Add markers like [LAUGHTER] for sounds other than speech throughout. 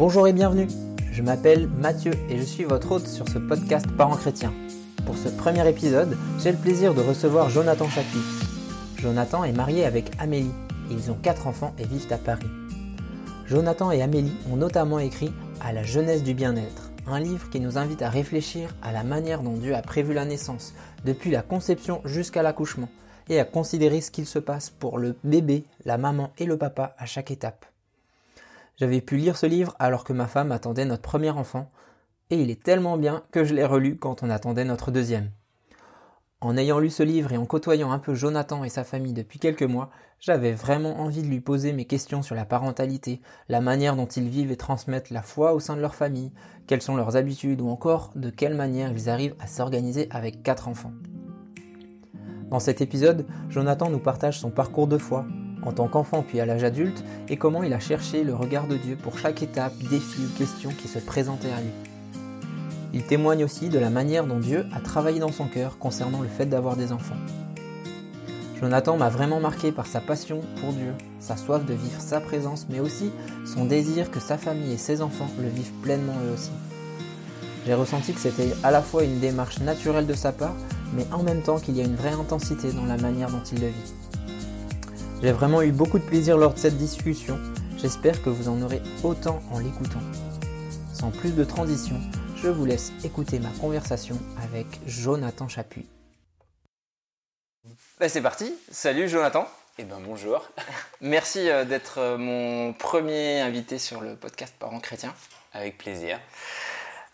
Bonjour et bienvenue. Je m'appelle Mathieu et je suis votre hôte sur ce podcast Parents chrétiens. Pour ce premier épisode, j'ai le plaisir de recevoir Jonathan Chapuis. Jonathan est marié avec Amélie. Ils ont quatre enfants et vivent à Paris. Jonathan et Amélie ont notamment écrit À la jeunesse du bien-être, un livre qui nous invite à réfléchir à la manière dont Dieu a prévu la naissance, depuis la conception jusqu'à l'accouchement, et à considérer ce qu'il se passe pour le bébé, la maman et le papa à chaque étape. J'avais pu lire ce livre alors que ma femme attendait notre premier enfant, et il est tellement bien que je l'ai relu quand on attendait notre deuxième. En ayant lu ce livre et en côtoyant un peu Jonathan et sa famille depuis quelques mois, j'avais vraiment envie de lui poser mes questions sur la parentalité, la manière dont ils vivent et transmettent la foi au sein de leur famille, quelles sont leurs habitudes ou encore de quelle manière ils arrivent à s'organiser avec quatre enfants. Dans cet épisode, Jonathan nous partage son parcours de foi, en tant qu'enfant puis à l'âge adulte, et comment il a cherché le regard de Dieu pour chaque étape, défi ou question qui se présentait à lui. Il témoigne aussi de la manière dont Dieu a travaillé dans son cœur concernant le fait d'avoir des enfants. Jonathan m'a vraiment marqué par sa passion pour Dieu, sa soif de vivre sa présence, mais aussi son désir que sa famille et ses enfants le vivent pleinement eux aussi. J'ai ressenti que c'était à la fois une démarche naturelle de sa part, mais en même temps qu'il y a une vraie intensité dans la manière dont il le vit. J'ai vraiment eu beaucoup de plaisir lors de cette discussion. J'espère que vous en aurez autant en l'écoutant. Sans plus de transition, je vous laisse écouter ma conversation avec Jonathan Chapuis. Bah, c'est parti. Salut Jonathan. Eh ben bonjour. [LAUGHS] Merci euh, d'être euh, mon premier invité sur le podcast Parents chrétiens. Avec plaisir.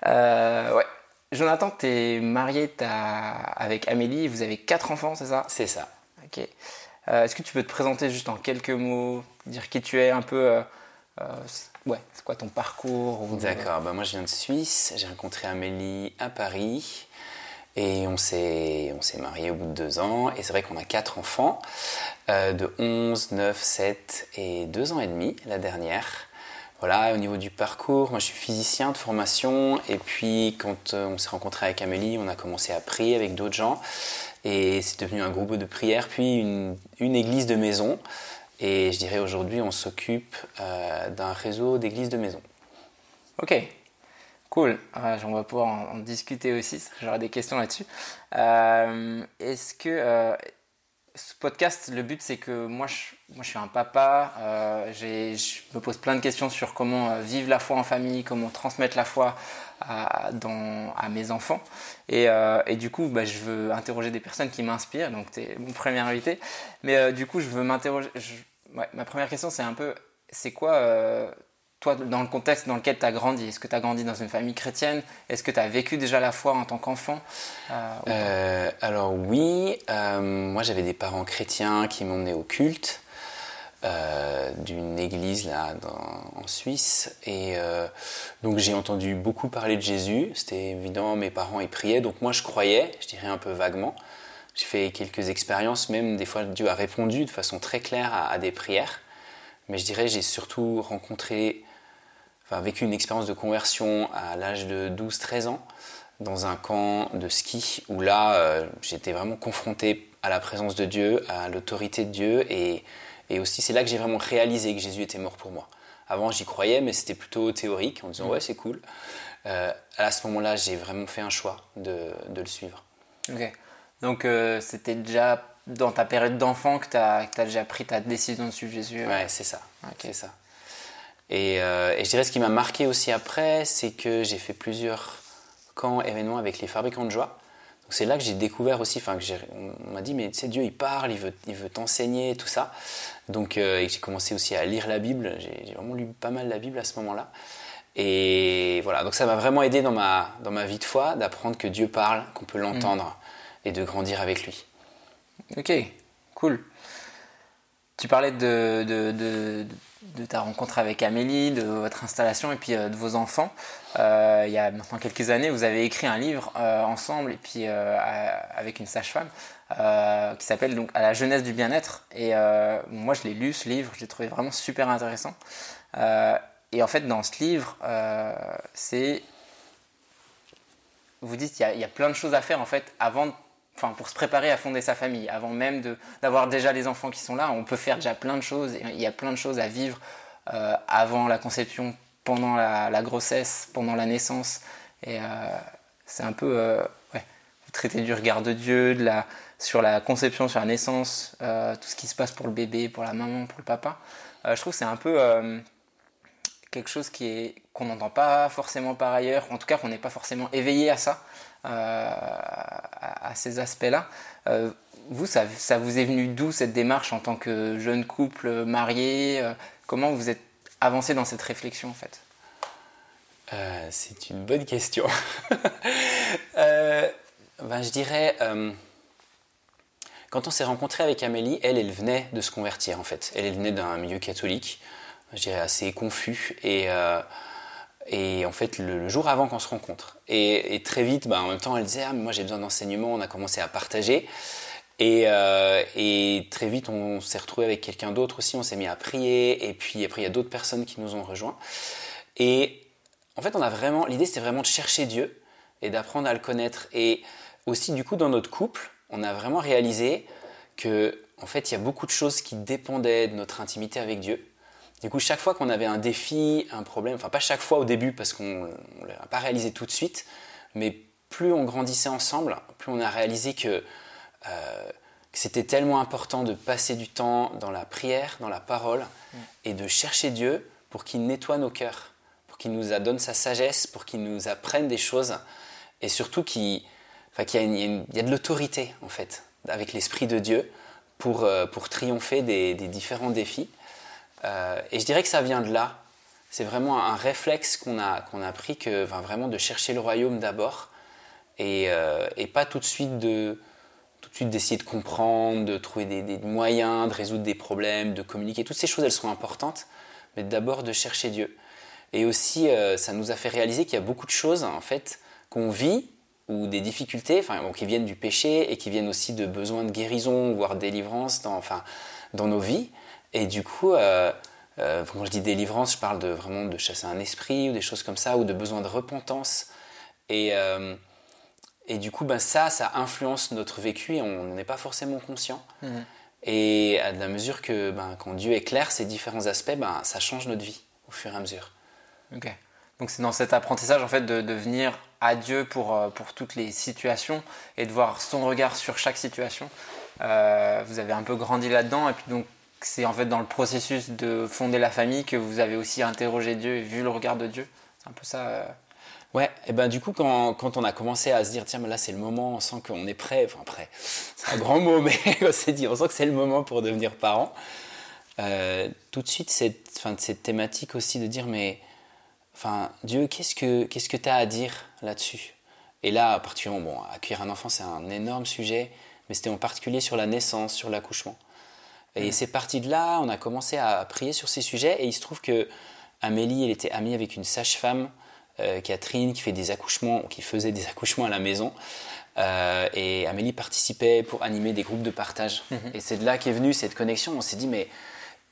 Euh, ouais. Jonathan, tu es marié avec Amélie, vous avez quatre enfants, c'est ça? C'est ça. Ok. Euh, est-ce que tu peux te présenter juste en quelques mots, dire qui tu es un peu euh, euh, Ouais, c'est quoi ton parcours D'accord, bah moi je viens de Suisse, j'ai rencontré Amélie à Paris et on s'est, on s'est mariés au bout de deux ans et c'est vrai qu'on a quatre enfants de 11, 9, 7 et 2 ans et demi la dernière. Voilà, au niveau du parcours, moi je suis physicien de formation et puis quand on s'est rencontré avec Amélie, on a commencé à prier avec d'autres gens et c'est devenu un groupe de prière, puis une, église de maison. Et je dirais aujourd'hui, on s'occupe euh, d'un réseau d'églises de maison. Ok, cool. on va pouvoir en, discuter aussi. J'aurai des questions là-dessus. Euh, est-ce que euh, ce podcast, le but, c'est que moi je, suis un papa. je me pose plein de questions sur comment vivre la foi en famille, comment transmettre la foi à, mes enfants. Et, euh, du coup, bah, je veux interroger des personnes qui m'inspirent. Donc, tu es mon premier invité. Mais euh, du coup, je veux m'interroger. Ma première question, c'est un peu c'est quoi, euh, dans le contexte dans lequel tu as grandi Est-ce que tu as grandi dans une famille chrétienne? Est-ce que tu as vécu déjà la foi en tant qu'enfant? Alors, oui. moi, j'avais des parents chrétiens qui m'emmenaient au culte. Euh, d'une église là en Suisse. Et euh, donc j'ai entendu beaucoup parler de Jésus. C'était évident mes parents y priaient. Donc moi je croyais je dirais un peu vaguement. J'ai fait quelques expériences même des fois Dieu a répondu de façon très claire à, des prières. Mais je dirais j'ai surtout rencontré enfin vécu une expérience de conversion à l'âge de 12-13 ans dans un camp de ski où là euh, j'étais vraiment confronté à la présence de Dieu à l'autorité de Dieu et et aussi, c'est là que j'ai vraiment réalisé que Jésus était mort pour moi. Avant, j'y croyais, mais c'était plutôt théorique, en disant mm. ouais, c'est cool. Euh, à ce moment-là, j'ai vraiment fait un choix de, de le suivre. Ok. Donc, euh, c'était déjà dans ta période d'enfant que tu as, as, déjà pris ta décision de suivre Jésus Ouais, c'est ça. C'est ça. Et, euh, et, je dirais ce qui m'a marqué aussi après, c'est que j'ai fait plusieurs camps, événements avec les fabricants de joie c'est là que j'ai découvert aussi, enfin, on m'a dit, mais tu sais, Dieu, il parle, il veut, il veut t'enseigner, tout ça. Donc, euh, j'ai commencé aussi à lire la Bible. J'ai vraiment lu pas mal la Bible à ce moment-là. Et voilà, donc ça m'a vraiment aidé dans ma, dans ma vie de foi d'apprendre que Dieu parle, qu'on peut l'entendre et de grandir avec lui. Ok, cool. Tu parlais de de ta rencontre avec Amélie, de votre installation et puis euh, de vos enfants. Euh, il y a maintenant quelques années, vous avez écrit un livre euh, ensemble et puis avec une sage-femme qui s'appelle donc À la jeunesse du bien-être. Et moi, je l'ai lu ce livre, je l'ai trouvé vraiment super intéressant. et en fait, dans ce livre, c'est vous dites il y, y, a plein de choses à faire en fait avant enfin, pour se préparer à fonder sa famille, avant même d'avoir déjà les enfants qui sont là, on peut faire déjà plein de choses. il y a plein de choses à vivre euh, avant la conception pendant la, grossesse, pendant la naissance. Et c'est un peu, vous traitez du regard de Dieu, sur la conception, sur la naissance, tout ce qui se passe pour le bébé, pour la maman, pour le papa. je trouve que c'est un peu quelque chose qui est qu'on n'entend pas forcément par ailleurs, en tout cas qu'on n'est pas forcément éveillé à ça, euh, à, ces aspects-là. Euh, vous, ça, vous est venu d'où cette démarche en tant que jeune couple marié euh, Comment vous êtes avancé dans cette réflexion en fait? C'est une bonne question. [LAUGHS] ben, je dirais, quand on s'est rencontré avec Amélie, elle, elle venait de se convertir en fait. Elle, elle venait d'un milieu catholique je dirais, assez confus. Et, et en fait, le, jour avant qu'on se rencontre. Et, très vite, bah, en même temps, elle disait ah, Moi, j'ai besoin d'enseignement. On a commencé à partager. Et, euh, et très vite, on s'est retrouvé avec quelqu'un d'autre aussi. On s'est mis à prier. Et puis après, il y a d'autres personnes qui nous ont rejoints. Et en fait, on a vraiment. L'idée, c'était vraiment de chercher Dieu et d'apprendre à le connaître. Et aussi, du coup, dans notre couple, on a vraiment réalisé que, en fait, il y a beaucoup de choses qui dépendaient de notre intimité avec Dieu. Du coup, chaque fois qu'on avait un défi, un problème, enfin pas chaque fois au début parce qu'on ne l'a pas réalisé tout de suite, mais plus on grandissait ensemble, plus on a réalisé que, euh, c'était tellement important de passer du temps dans la prière, dans la parole, et de chercher Dieu pour qu'il nettoie nos cœurs, pour qu'il nous donne sa sagesse, pour qu'il nous apprenne des choses, et surtout qu'il y, a de l'autorité en fait avec l'Esprit de Dieu pour, euh, pour triompher des différents défis. Euh, et je dirais que ça vient de là. C'est vraiment un réflexe qu'on a, qu'on a pris, que, vraiment de chercher le royaume d'abord et, euh, et, pas tout de suite de tout de suite d'essayer de comprendre, de trouver des, moyens, de résoudre des problèmes, de communiquer. Toutes ces choses, elles sont importantes, mais d'abord de chercher Dieu. Et aussi, euh, ça nous a fait réaliser qu'il y a beaucoup de choses, en fait, qu'on vit ou des difficultés, enfin, qui viennent du péché et qui viennent aussi de besoins de guérison, voire délivrance dans, enfin, dans nos vies. Et du coup, euh, euh, quand je dis délivrance, je parle de vraiment de chasser un esprit ou des choses comme ça, ou de besoin de repentance. Et, euh, et du coup, ben, ça, ça influence notre vécu et on n'en est pas forcément conscient. Mhm. Et à la mesure que ben, quand Dieu éclaire ces différents aspects, ben, ça change notre vie au fur et à mesure. Ok. Donc c'est dans cet apprentissage en fait de, de venir à Dieu pour, pour toutes les situations et de voir son regard sur chaque situation. vous avez un peu grandi là-dedans et puis donc c'est en fait dans le processus de fonder la famille que vous avez aussi interrogé Dieu et vu le regard de Dieu. C'est un peu ça. Euh. Ouais, et ben du coup, quand, quand, on a commencé à se dire, tiens, mais là c'est le moment, on sent qu'on est prêt, enfin prêt, [LAUGHS] c'est un grand mot, mais [LAUGHS] on s'est dit, on sent que c'est le moment pour devenir parent. Euh, tout de suite, cette, enfin, cette thématique aussi de dire, mais enfin, Dieu, qu'est-ce que qu'est-ce que tu as à dire là-dessus? Et là, particulièrement, bon, accueillir un enfant, c'est un énorme sujet, mais c'était en particulier sur la naissance, sur l'accouchement. Et c'est parti de là, on a commencé à prier sur ces sujets. Et il se trouve que Amélie, elle était amie avec une sage-femme, euh, Catherine, qui fait des accouchements, qui faisait des accouchements à la maison. Euh, et Amélie participait pour animer des groupes de partage. Mhm. Et c'est de là qu'est venue cette connexion. On s'est dit, mais.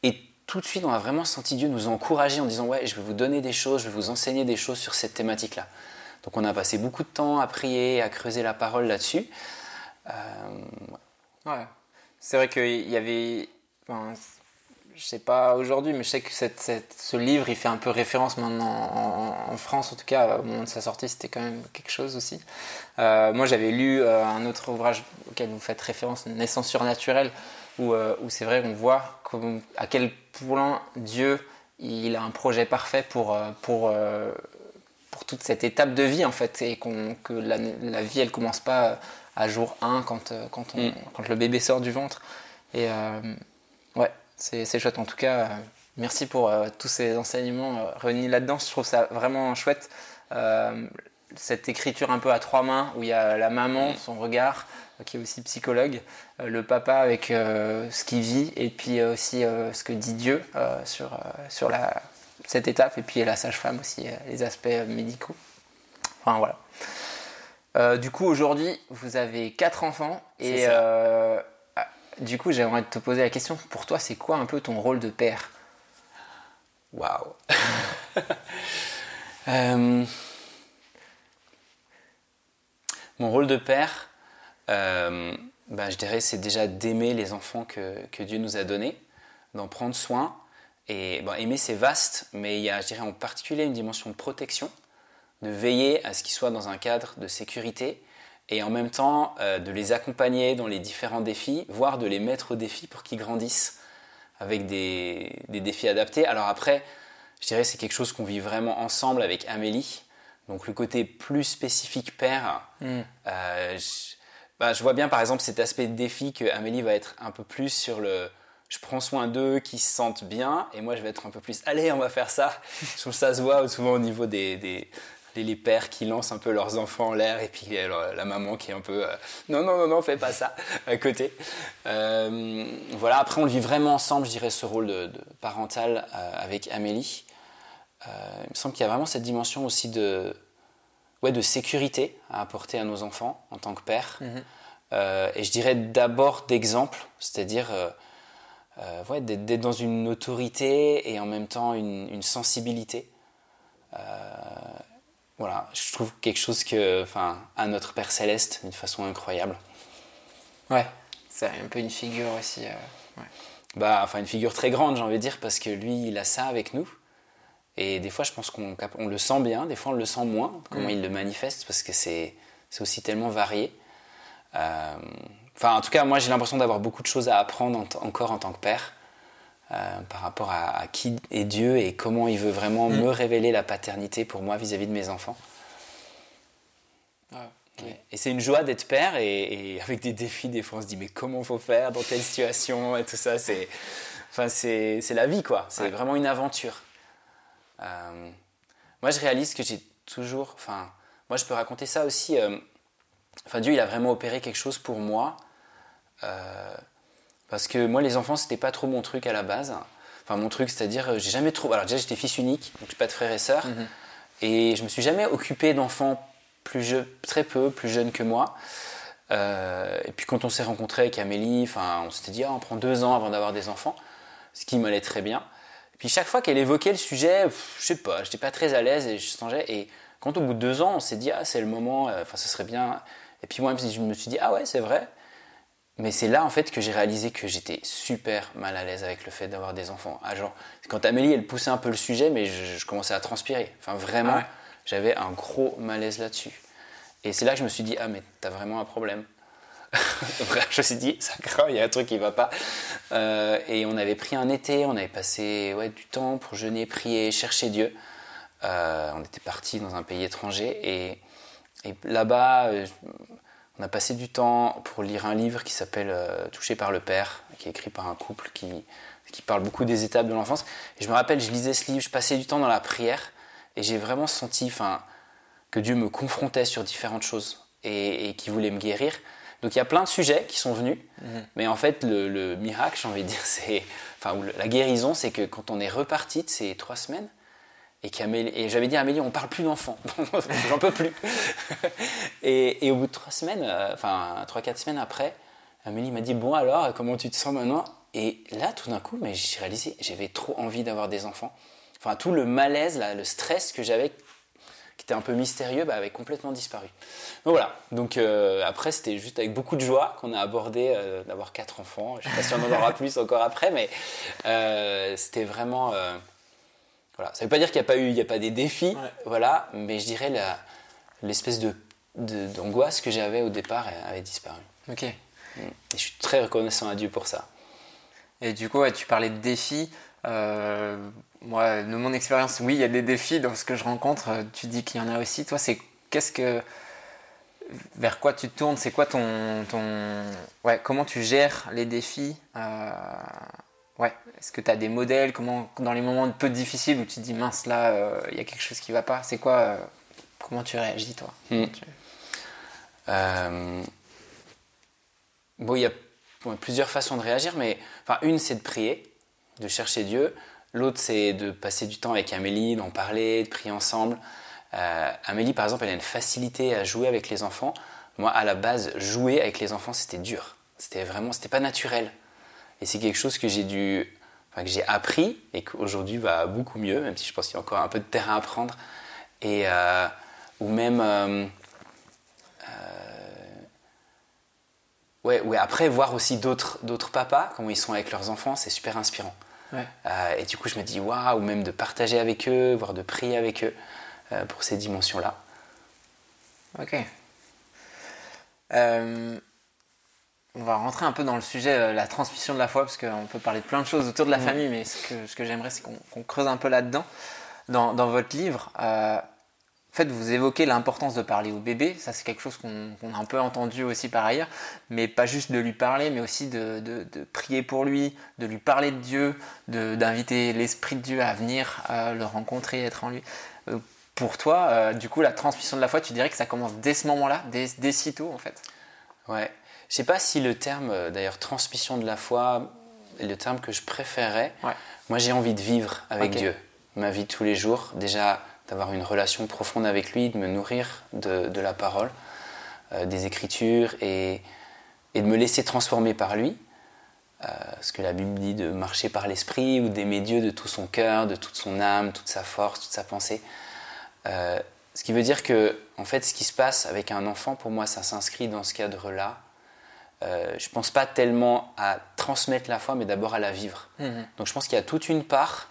Et tout de suite, on a vraiment senti Dieu nous encourager en disant, ouais, je vais vous donner des choses, je vais vous enseigner des choses sur cette thématique-là. Donc on a passé beaucoup de temps à prier, à creuser la parole là-dessus. Euh, ouais. C'est vrai qu'il y avait Enfin, je sais pas aujourd'hui, mais je sais que cette, ce livre, il fait un peu référence maintenant en, France, en tout cas, au moment de sa sortie, c'était quand même quelque chose aussi. Euh, moi, j'avais lu euh, un autre ouvrage auquel vous faites référence, Naissance surnaturelle, où, euh, où c'est vrai qu'on voit à quel point Dieu, il a un projet parfait pour, pour, pour toute cette étape de vie, en fait, et que la, la, vie, elle commence pas à jour 1 quand, quand, on, mm. quand le bébé sort du ventre. Et Ouais, c'est chouette. En tout cas, euh, merci pour euh, tous ces enseignements euh, réunis là-dedans. Je trouve ça vraiment chouette. cette écriture un peu à trois mains où il y a la maman, mm. son regard, qui est aussi psychologue, le papa avec ce qu'il vit et puis aussi ce que dit Dieu sur, sur la, cette étape et puis la sage-femme aussi, les aspects médicaux. Enfin voilà. du coup, aujourd'hui, vous avez quatre enfants et du coup, j'aimerais te poser la question, pour toi, c'est quoi un peu ton rôle de père? Waouh. [LAUGHS] Euh, Mon rôle de père, euh, ben, je dirais, c'est déjà d'aimer les enfants que, Dieu nous a donnés, d'en prendre soin. Et bon, aimer, c'est vaste, mais il y a, je dirais, en particulier une dimension de protection, de veiller à ce qu'ils soient dans un cadre de sécurité et en même temps euh, de les accompagner dans les différents défis, voire de les mettre au défi pour qu'ils grandissent avec des, des, défis adaptés. Alors après, je dirais c'est quelque chose qu'on vit vraiment ensemble avec Amélie. Donc le côté plus spécifique père, Mm. euh, je, bah, je vois bien par exemple cet aspect de défi que Amélie va être un peu plus sur le je prends soin d'eux, qui se sentent bien, et moi je vais être un peu plus allez on va faire ça. [LAUGHS] je trouve que ça se voit souvent au niveau des, des les, les pères qui lancent un peu leurs enfants en l'air et puis alors, la maman qui est un peu euh, non non non non fais pas ça [LAUGHS] à côté. Euh, voilà après on le vit vraiment ensemble je dirais ce rôle de, de parental euh, avec Amélie. Euh, il me semble qu'il y a vraiment cette dimension aussi de ouais, de sécurité à apporter à nos enfants en tant que père. Mhm. Euh, et je dirais d'abord d'exemple, c'est-à-dire euh, euh, ouais, d'être d'être dans une autorité et en même temps une, une sensibilité. Euh, voilà, je trouve quelque chose que, enfin, à notre Père Céleste d'une façon incroyable. Ouais, c'est un peu une figure aussi. euh, ouais. Bah, enfin, une figure très grande, j'ai envie de dire, parce que lui, il a ça avec nous. Et des fois, je pense qu'on on le sent bien, des fois, on le sent moins, comment Mm. il le manifeste, parce que c'est c'est aussi tellement varié. Euh, Enfin, en tout cas, moi, j'ai l'impression d'avoir beaucoup de choses à apprendre en encore en tant que père, euh, par rapport à, à qui est Dieu et comment il veut vraiment Mm. me révéler la paternité pour moi vis-à-vis de mes enfants. Ah. Ouais. Et c'est une joie d'être père et, et avec des défis, des fois on se dit mais comment faut faire dans telle situation et tout ça, c'est enfin, c'est la vie quoi, c'est Ouais. vraiment une aventure. Euh, moi je réalise que j'ai toujours, enfin moi je peux raconter ça aussi, euh, enfin Dieu il a vraiment opéré quelque chose pour moi parce que moi les enfants c'était pas trop mon truc à la base. Enfin mon truc c'est-à-dire euh, j'ai jamais trop, alors déjà j'étais fils unique donc j'ai pas de frères et sœurs Mhm. et je me suis jamais occupé d'enfants plus très peu, plus jeunes que moi. Euh, et puis quand on s'est rencontrés avec Amélie, enfin, on s'était dit, ah, on prend deux ans avant d'avoir des enfants, ce qui m'allait très bien. Et puis chaque fois qu'elle évoquait le sujet, pff, je sais pas, j'étais pas très à l'aise et je changeais. Et quand au bout de deux ans, on s'est dit, ah, c'est le moment, euh, enfin, ce serait bien. Et puis moi, je me suis dit, ah ouais, c'est vrai. Mais c'est là en fait que j'ai réalisé que j'étais super mal à l'aise avec le fait d'avoir des enfants. Ah, genre, quand Amélie elle poussait un peu le sujet, mais je, je commençais à transpirer. Enfin vraiment, Ah ouais. j'avais un gros malaise là-dessus. Et c'est là que je me suis dit ah mais t'as vraiment un problème. [LAUGHS] Je me suis dit [LAUGHS] ça craint, il y a un truc qui va pas. Euh, et on avait pris un été, on avait passé ouais, du temps pour jeûner, prier, chercher Dieu. Euh, on était parti dans un pays étranger et, et là-bas. euh, on a passé du temps pour lire un livre qui s'appelle euh, Touché par le Père, qui est écrit par un couple qui, qui parle beaucoup des étapes de l'enfance. Et je me rappelle, je lisais ce livre, je passais du temps dans la prière, et j'ai vraiment senti que Dieu me confrontait sur différentes choses et, et qu'il voulait me guérir. Donc il y a plein de sujets qui sont venus, Mhm. mais en fait, le, le miracle, j'ai envie de dire, [LAUGHS] c'est. Enfin, la guérison, c'est que quand on est reparti de ces trois semaines, et, et j'avais dit à Amélie, on parle plus d'enfants, [LAUGHS] j'en peux plus. [LAUGHS] et, et au bout de trois semaines, euh, enfin trois, quatre semaines après, Amélie m'a dit, bon alors, comment tu te sens maintenant? Et là, tout d'un coup, j'ai réalisé, j'avais trop envie d'avoir des enfants. Enfin, tout le malaise, là, le stress que j'avais, qui était un peu mystérieux, bah, avait complètement disparu. Donc voilà, donc euh, après, c'était juste avec beaucoup de joie qu'on a abordé euh, d'avoir quatre enfants. Je sais pas si on en aura [LAUGHS] plus encore après, mais c'était vraiment... voilà. Ça ne veut pas dire qu'il n'y a pas eu, il y a pas des défis, Ouais. voilà, mais je dirais la, l'espèce de, de- d'angoisse que j'avais au départ avait disparu. Ok. Et je suis très reconnaissant à Dieu pour ça. Et du coup, ouais, tu parlais de défis. Euh, moi, de mon expérience, oui, il y a des défis dans ce que je rencontre. Tu dis qu'il y en a aussi. Toi, c'est qu'est-ce que vers quoi tu te tournes? C'est quoi ton ton ouais Comment tu gères les défis Euh, Ouais. Est-ce que tu as des modèles Comment dans les moments un peu difficiles où tu te dis mince là, euh, il y a quelque chose qui va pas. C'est quoi euh, Comment tu réagis toi? Mm. Tu- Euh, bon, il y a bon, plusieurs façons de réagir, mais enfin, une, c'est de prier, de chercher Dieu. L'autre, c'est de passer du temps avec Amélie, d'en parler, de prier ensemble. Amélie, par exemple, elle a une facilité à jouer avec les enfants. Moi, à la base, jouer avec les enfants, c'était dur. C'était vraiment, c'était pas naturel. Et c'est quelque chose que j'ai dû, enfin, que j'ai appris et qu'aujourd'hui va beaucoup mieux, même si je pense qu'il y a encore un peu de terrain à prendre. Et euh, ou même euh, Ouais, ouais, après, voir aussi d'autres, d'autres papas, comment ils sont avec leurs enfants, c'est super inspirant. Euh, et du coup, je me dis, waouh, ou même de partager avec eux, voire de prier avec eux euh, pour ces dimensions-là. Ok. Euh, on va rentrer un peu dans le sujet, la transmission de la foi, parce qu'on peut parler de plein de choses autour de la famille, mais ce que, ce que j'aimerais, c'est qu'on creuse un peu là-dedans. Dans, dans, votre livre, en fait, vous évoquez l'importance de parler au bébé, ça c'est quelque chose qu'on a un peu entendu aussi par ailleurs, mais pas juste de lui parler, mais aussi de, prier pour lui, de lui parler de Dieu, d'inviter l'Esprit de Dieu à venir le rencontrer, être en lui. Euh, pour toi, euh, du coup, la transmission de la foi, tu dirais que ça commence dès ce moment-là, dès, dès si tôt en fait? Ouais. Je sais pas si le terme, euh, d'ailleurs, transmission de la foi est le terme que je préférais. Moi, j'ai envie de vivre avec Dieu, ma vie de tous les jours. Déjà, d'avoir une relation profonde avec lui, de me nourrir de, la parole, euh, des Écritures et, et, de me laisser transformer par lui. Euh, ce que la Bible dit de marcher par l'esprit ou d'aimer Dieu de tout son cœur, de toute son âme, toute sa force, toute sa pensée. Euh, ce qui veut dire que, en fait, ce qui se passe avec un enfant, pour moi, ça s'inscrit dans ce cadre-là. Je ne pense pas tellement à transmettre la foi, mais d'abord à la vivre. Mhm. Donc je pense qu'il y a toute une part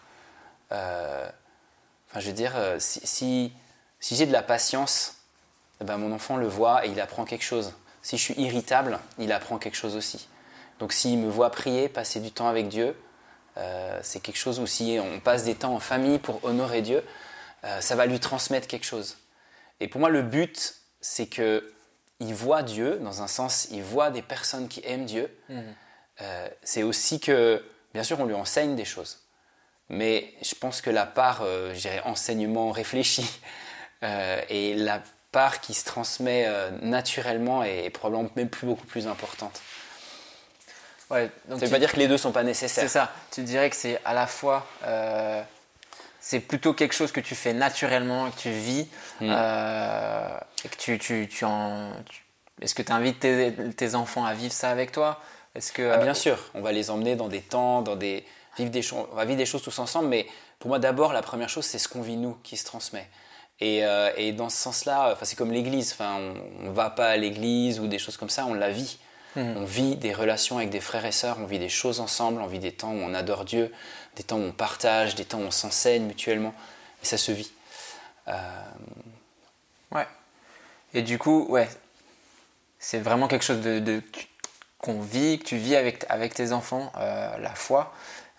je veux dire, euh, si, si, j'ai de la patience, eh ben, mon enfant le voit et il apprend quelque chose. Si je suis irritable, il apprend quelque chose aussi. Donc s'il me voit prier, passer du temps avec Dieu, euh, c'est quelque chose où si on passe des temps en famille pour honorer Dieu, euh, ça va lui transmettre quelque chose. Et pour moi, le but, c'est que il voit Dieu, dans un sens, il voit des personnes qui aiment Dieu. Mmh. c'est aussi que, bien sûr, on lui enseigne des choses. Mais je pense que la part, euh, enseignement réfléchi, [LAUGHS] euh, et la part qui se transmet euh, naturellement est probablement même plus beaucoup plus importante. Ouais, donc ça ne veut pas dire que les deux sont pas nécessaires. C'est ça. Tu dirais que c'est à la fois, euh, c'est plutôt quelque chose que tu fais naturellement, que tu vis, mm. et que tu, tu, tu en. Est-ce que tu invites tes, tes, enfants à vivre ça avec toi? Est-ce que ah, bien sûr, on va les emmener dans des temps, dans des vivre des choses, on va vivre des choses tous ensemble, mais pour moi d'abord la première chose c'est ce qu'on vit nous qui se transmet. Et, euh, et dans ce sens-là, enfin, c'est comme l'église, enfin, on ne va pas à l'église ou des choses comme ça, on la vit. Mhm. On vit des relations avec des frères et sœurs, on vit des choses ensemble, on vit des temps où on adore Dieu, des temps où on partage, des temps où on s'enseigne mutuellement, et ça se vit. Euh, ouais. Et du coup, ouais, c'est vraiment quelque chose de, qu'on vit, que tu vis avec, avec tes enfants, euh, la foi.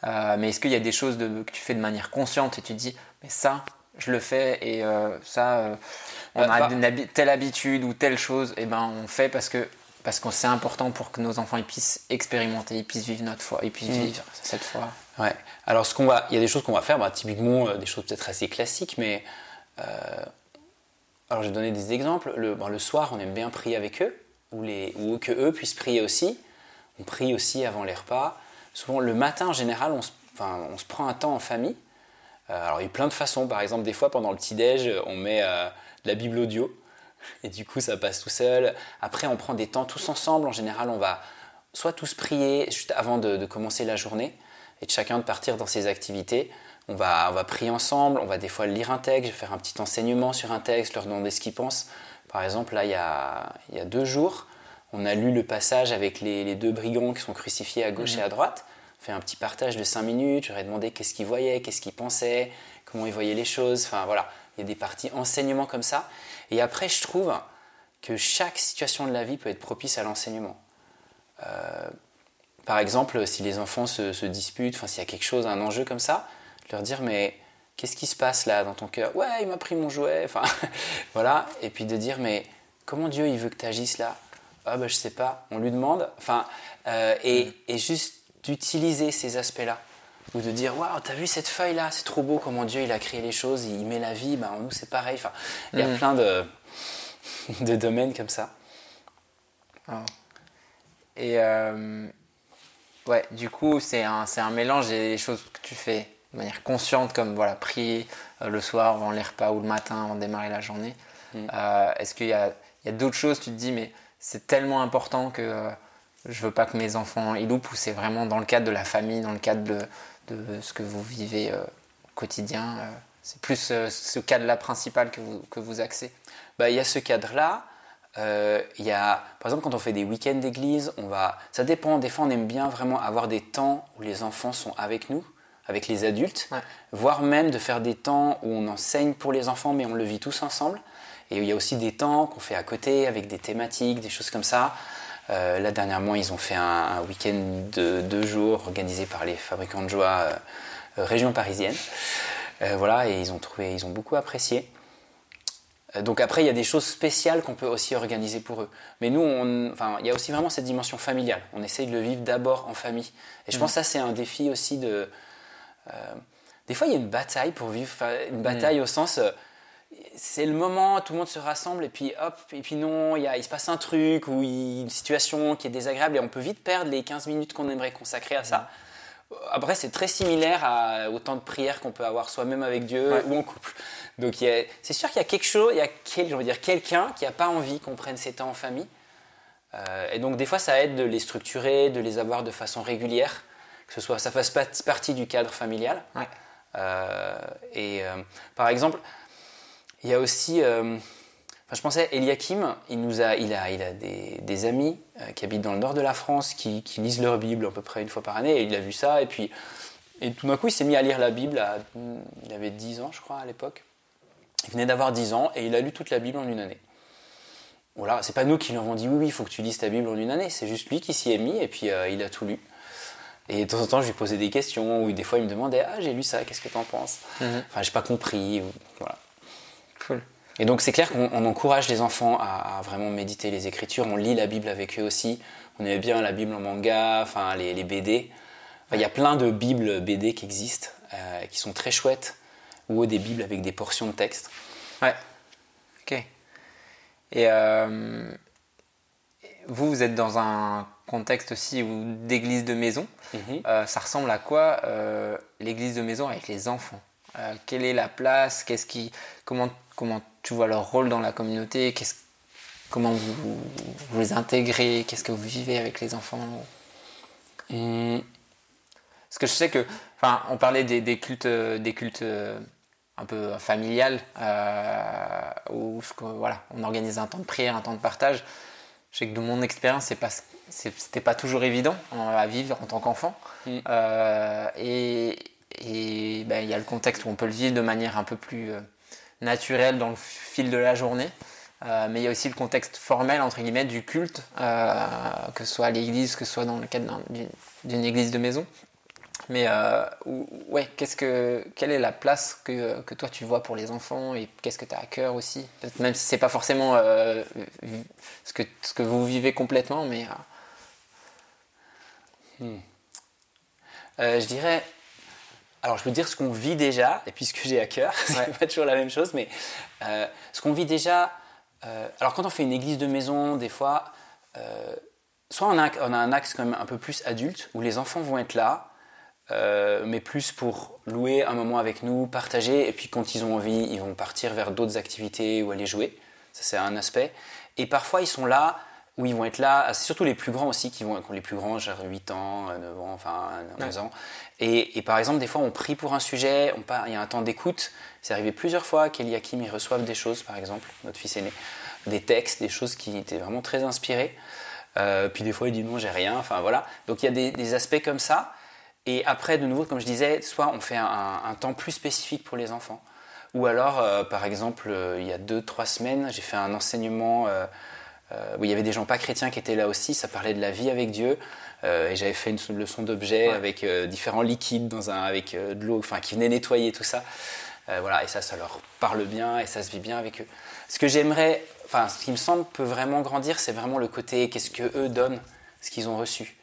Euh, mais est-ce qu'il y a des choses que tu fais de manière consciente et tu te dis, mais ça, je le fais et euh, ça, on a bah. telle habitude ou telle chose, et ben on fait parce que parce que c'est important pour que nos enfants ils puissent expérimenter, ils puissent vivre notre foi, ils puissent mm. vivre cette foi. Ouais. Alors ce qu'on va, il y a des choses qu'on va faire, bah, typiquement des choses peut-être assez classiques, mais alors je vais donner des exemples. Le, le soir, on aime bien prier avec eux, ou, que eux puissent prier aussi. On prie aussi avant les repas. Souvent, le matin, en général, on se, prend un temps en famille. Euh, alors, il y a plein de façons. Par exemple, des fois, pendant le petit-déj, on met euh, de la Bible audio. Et du coup, ça passe tout seul. Après, on prend des temps tous ensemble. En général, on va soit tous prier juste avant de, commencer la journée et de chacun de partir dans ses activités. On va, on va prier ensemble, on va des fois lire un texte, faire un petit enseignement sur un texte, leur demander ce qu'ils pensent. Par exemple, là, il y a, il y a deux jours, on a lu le passage avec les, deux brigands qui sont crucifiés à gauche et à mhm. droite. On fait un petit partage de cinq minutes. J'aurais demandé qu'est-ce qu'ils voyaient, qu'est-ce qu'ils pensaient, comment ils voyaient les choses. Enfin voilà, il y a des parties enseignement comme ça. Et après, je trouve que chaque situation de la vie peut être propice à l'enseignement. Euh, par exemple, si les enfants se, disputent, enfin s'il y a quelque chose, un enjeu comme ça, leur dire mais qu'est-ce qui se passe là dans ton cœur? Ouais, il m'a pris mon jouet. Enfin [LAUGHS] voilà, et puis de dire mais comment Dieu il veut que tu agisses là? Ah ben je sais pas, on lui demande, enfin, euh, et, mm. et, juste d'utiliser ces aspects-là, ou de dire waouh, t'as vu cette feuille-là, c'est trop beau comment Dieu il a créé les choses, il met la vie, ben nous c'est pareil, enfin, il y a mm. plein de, [LAUGHS] de domaines comme ça. Ah. Et euh, ouais, du coup c'est un, un mélange des choses que tu fais de manière consciente, comme voilà, prier euh, le soir avant les repas ou le matin avant de démarrer la journée. Mm. Est-ce qu'il y a, d'autres choses, tu te dis, mais c'est tellement important que euh, je veux pas que mes enfants y loupent ou c'est vraiment dans le cadre de la famille, dans le cadre de, ce que vous vivez euh, au quotidien. Euh, c'est plus ce cadre-là principal que vous, que vous axez? Bah, il y a ce cadre-là. il y a, par exemple, quand on fait des week-ends d'église, on va, ça dépend. Des fois, on aime bien vraiment avoir des temps où les enfants sont avec nous. Avec les adultes, voire même de faire des temps où on enseigne pour les enfants, mais on le vit tous ensemble. Et il y a aussi des temps qu'on fait à côté avec des thématiques, des choses comme ça. Euh, là, dernièrement, ils ont fait un, week-end de deux jours organisé par les fabricants de joie euh, euh, région parisienne. voilà, et ils ont trouvé, ils ont beaucoup apprécié. Donc après, il y a des choses spéciales qu'on peut aussi organiser pour eux. Mais nous, on, enfin, il y a aussi vraiment cette dimension familiale. On essaye de le vivre d'abord en famille. Et je pense que ça, c'est un défi aussi de... des fois, il y a une bataille pour vivre, une bataille au sens c'est le moment, tout le monde se rassemble et puis hop, et puis non, il, il se passe un truc ou une situation qui est désagréable et on peut vite perdre les 15 minutes qu'on aimerait consacrer à ça. Après, c'est très similaire à, au temps de prière qu'on peut avoir soi-même avec Dieu ou en couple. Donc c'est sûr qu'il y a quelque chose, il y a quel, dire, quelqu'un qui n'a pas envie qu'on prenne ces temps en famille. Euh, et donc des fois, ça aide de les structurer, de les avoir de façon régulière, que ce soit ça fasse partie du cadre familial. Euh, et euh, par exemple, il y a aussi, euh, je pensais, Eliakim, il, nous a, il a, il a des, amis euh, qui habitent dans le nord de la France, qui, lisent leur Bible à peu près une fois par année, et il a vu ça, et puis et tout d'un coup, il s'est mis à lire la Bible, il avait 10 ans, je crois, à l'époque. Il venait d'avoir 10 ans, et il a lu toute la Bible en une année. Voilà, c'est pas nous qui lui avons dit oui, oui, il faut que tu lises ta Bible en une année, c'est juste lui qui s'y est mis, et puis il a tout lu. Et de temps en temps, je lui posais des questions, ou des fois, il me demandait Ah, j'ai lu ça, qu'est-ce que tu en penses? Mhm. Enfin, j'ai pas compris. voilà. Et donc c'est clair qu'on encourage les enfants à, vraiment méditer les Écritures. On lit la Bible avec eux aussi. On aime bien la Bible en manga, enfin les, BD. il y a plein de Bibles BD qui existent, euh, qui sont très chouettes, ou des Bibles avec des portions de texte. Ouais. Ok. Et euh, vous, vous êtes dans un contexte aussi d'église de maison. Mhm. Euh, ça ressemble à quoi l'église de maison avec les enfants? Quelle est la place? Qu'est-ce qui comment comment tu vois leur rôle dans la communauté, comment vous, les intégrez, qu'est-ce que vous vivez avec les enfants? Parce que je sais que, enfin, on parlait des, cultes, des cultes euh, un peu familiales, euh, où voilà, on organise un temps de prière, un temps de partage. Je sais que de mon expérience, c'est pas, c'était pas toujours évident à vivre en tant qu'enfant. Mm. Euh, et ben, il y a le contexte où on peut le vivre de manière un peu plus naturel dans le fil de la journée. Euh, mais il y a aussi le contexte formel entre guillemets du culte, euh, que ce soit à l'église, que ce soit dans le cadre d'une église de maison. Mais euh, ouais, qu'est-ce que, quelle est la place que, que, toi tu vois pour les enfants et qu'est-ce que tu as à cœur aussi? Même si c'est pas forcément ce, que, ce que vous vivez complètement, mais. Hmm. je dirais alors, je peux dire ce qu'on vit déjà, et puis ce que j'ai à cœur, [LAUGHS] c'est pas toujours la même chose, mais euh, ce qu'on vit déjà. Euh, alors, quand on fait une église de maison, des fois, euh, soit on a, on a, un axe quand même un peu plus adulte, où les enfants vont être là, mais plus pour louer un moment avec nous, partager, et puis quand ils ont envie, ils vont partir vers d'autres activités ou aller jouer. Ça, c'est un aspect. Et parfois, ils sont là où ils vont être là, c'est surtout les plus grands aussi qui vont, les plus grands, genre 8 ans, 9 ans, enfin 11 ans. Et, par exemple, des fois, on prie pour un sujet, on il y a un temps d'écoute. C'est arrivé plusieurs fois qu'Eliakim y reçoive des choses, par exemple, notre fils aîné, des textes, des choses qui étaient vraiment très inspirées. Euh, puis des fois, il dit non, j'ai rien. Enfin voilà. Donc il y a des, aspects comme ça. Et après, de nouveau, comme je disais, soit on fait un, temps plus spécifique pour les enfants. Ou alors, euh, par exemple, euh, il y a deux, trois semaines, j'ai fait un enseignement euh, où il y avait des gens pas chrétiens qui étaient là aussi. Ça parlait de la vie avec Dieu. Euh, et j'avais fait une leçon d'objet avec euh, différents liquides dans un, avec de l'eau, enfin qui venait nettoyer tout ça. voilà, et ça, ça leur parle bien et ça se vit bien avec eux. Ce que j'aimerais, enfin, ce qui me semble peut vraiment grandir, c'est vraiment le côté qu'est-ce que eux donnent, ce qu'ils ont reçu.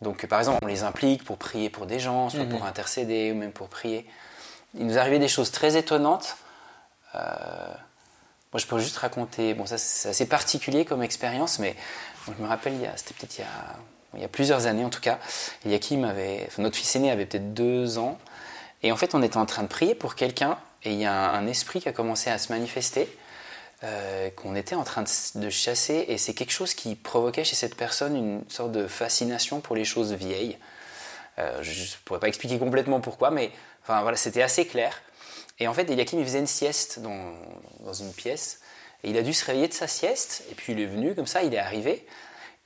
Donc, par exemple, on les implique pour prier pour des gens, soit pour mhm. intercéder ou même pour prier. Il nous arrivait des choses très étonnantes. Moi, je peux juste raconter. Bon, ça, c'est assez particulier comme expérience, mais je me rappelle, c'était peut-être il, y a plusieurs années en tout cas. Yakim avait, enfin, notre fils aîné avait peut-être deux ans, et en fait, on était en train de prier pour quelqu'un, et il y a un, esprit qui a commencé à se manifester. Euh, qu'on était en train de, chasser et c'est quelque chose qui provoquait chez cette personne une sorte de fascination pour les choses vieilles. Euh, je ne pourrais pas expliquer complètement pourquoi, mais enfin voilà, c'était assez clair. Et en fait, Eliakim, il faisait une sieste dans, dans, une pièce. Et il a dû se réveiller de sa sieste. Et puis il est venu comme ça, il est arrivé.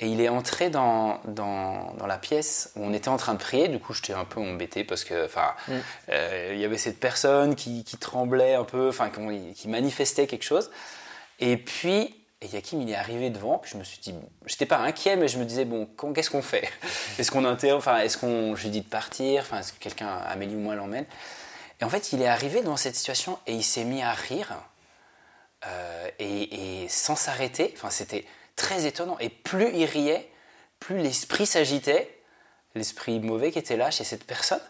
Et il est entré dans, dans, dans, la pièce où on était en train de prier. Du coup, j'étais un peu embêté parce que, enfin, mm. euh, il y avait cette personne qui, qui tremblait un peu, enfin, qui manifestait quelque chose. Et puis, et Yakim, il est arrivé devant, puis je me suis dit, j'étais pas inquiet, mais je me disais, bon, qu'est-ce qu'on fait? [LAUGHS] Est-ce qu'on interrompt, enfin, est-ce qu'on, je lui dis de partir, enfin, est-ce que quelqu'un, Amélie ou moi, l'emmène? Et en fait, il est arrivé dans cette situation et il s'est mis à rire, euh, et, sans s'arrêter, enfin, c'était très étonnant. Et plus il riait, plus l'esprit s'agitait, l'esprit mauvais qui était là chez cette personne.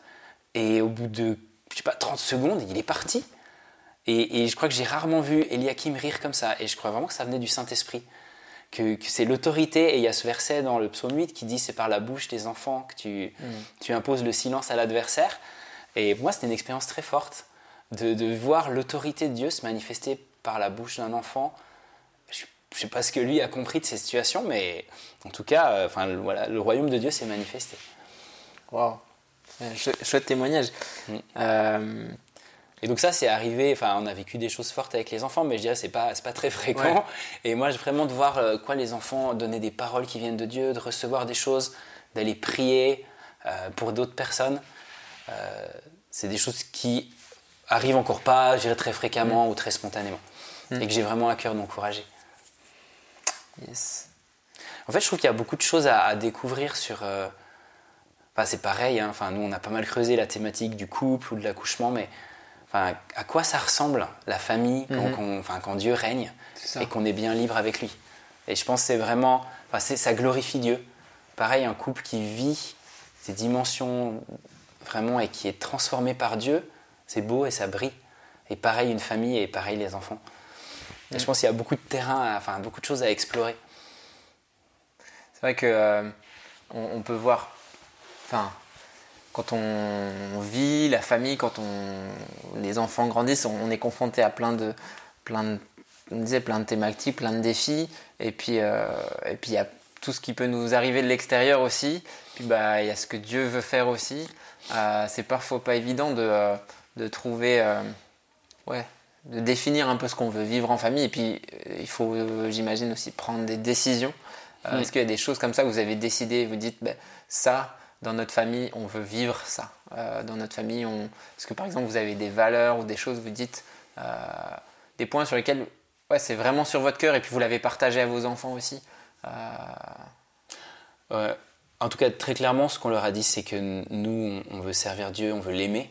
Et au bout de, je sais pas, 30 secondes, il est parti. Et, je crois que j'ai rarement vu Eliakim rire comme ça. Et je crois vraiment que ça venait du Saint-Esprit. Que, c'est l'autorité. Et il y a ce verset dans le psaume 8 qui dit c'est par la bouche des enfants que tu, mm. tu imposes le silence à l'adversaire. Et pour moi, c'était une expérience très forte de, de voir l'autorité de Dieu se manifester par la bouche d'un enfant. Je ne sais pas ce que lui a compris de ces situations, mais en tout cas, euh, voilà, le royaume de Dieu s'est manifesté. Waouh! Chouette témoignage. Mm. Euh, et donc ça, c'est arrivé, enfin, on a vécu des choses fortes avec les enfants, mais je dirais c'est pas, pas très fréquent. Et moi, vraiment de voir euh, quoi les enfants donner des paroles qui viennent de Dieu, de recevoir des choses, d'aller prier euh, pour d'autres personnes, c'est des choses qui arrivent encore pas, je dirais très fréquemment mm. ou très spontanément, mm. et que j'ai vraiment à cœur d'encourager. Yes. En fait, je trouve qu'il y a beaucoup de choses à, découvrir sur. Enfin, c'est pareil. Hein. Enfin, nous, on a pas mal creusé la thématique du couple ou de l'accouchement, mais à quoi ça ressemble la famille quand, mhm. enfin, quand Dieu règne et qu'on est bien libre avec lui? Et je pense que c'est vraiment, enfin, ça glorifie Dieu. Pareil, un couple qui vit ces dimensions vraiment et qui est transformé par Dieu, c'est beau et ça brille. Et pareil, une famille et pareil, les enfants. Et je mhm. pense qu'il y a beaucoup de terrain, enfin, beaucoup de choses à explorer. C'est vrai que euh, on, peut voir, enfin, quand on vit la famille, quand on, les enfants grandissent, on, est confronté à plein de, plein de, on disait plein de thématiques, plein de défis, et puis euh, et puis il y a tout ce qui peut nous arriver de l'extérieur aussi. Puis bah il y a ce que Dieu veut faire aussi. Euh, c'est parfois pas évident de, euh, de trouver, euh, ouais, de définir un peu ce qu'on veut vivre en famille. Et puis il faut, j'imagine aussi prendre des décisions. Est-ce qu'il y a des choses comme ça que vous avez décidé, vous dites, ben, ça dans notre famille, on veut vivre ça. Dans notre famille, on... est-ce que par exemple vous avez des valeurs ou des choses, vous dites, des points sur lesquels ouais, c'est vraiment sur votre cœur et puis vous l'avez partagé à vos enfants aussi euh, En tout cas, très clairement, ce qu'on leur a dit, c'est que nous, on veut servir Dieu, on veut l'aimer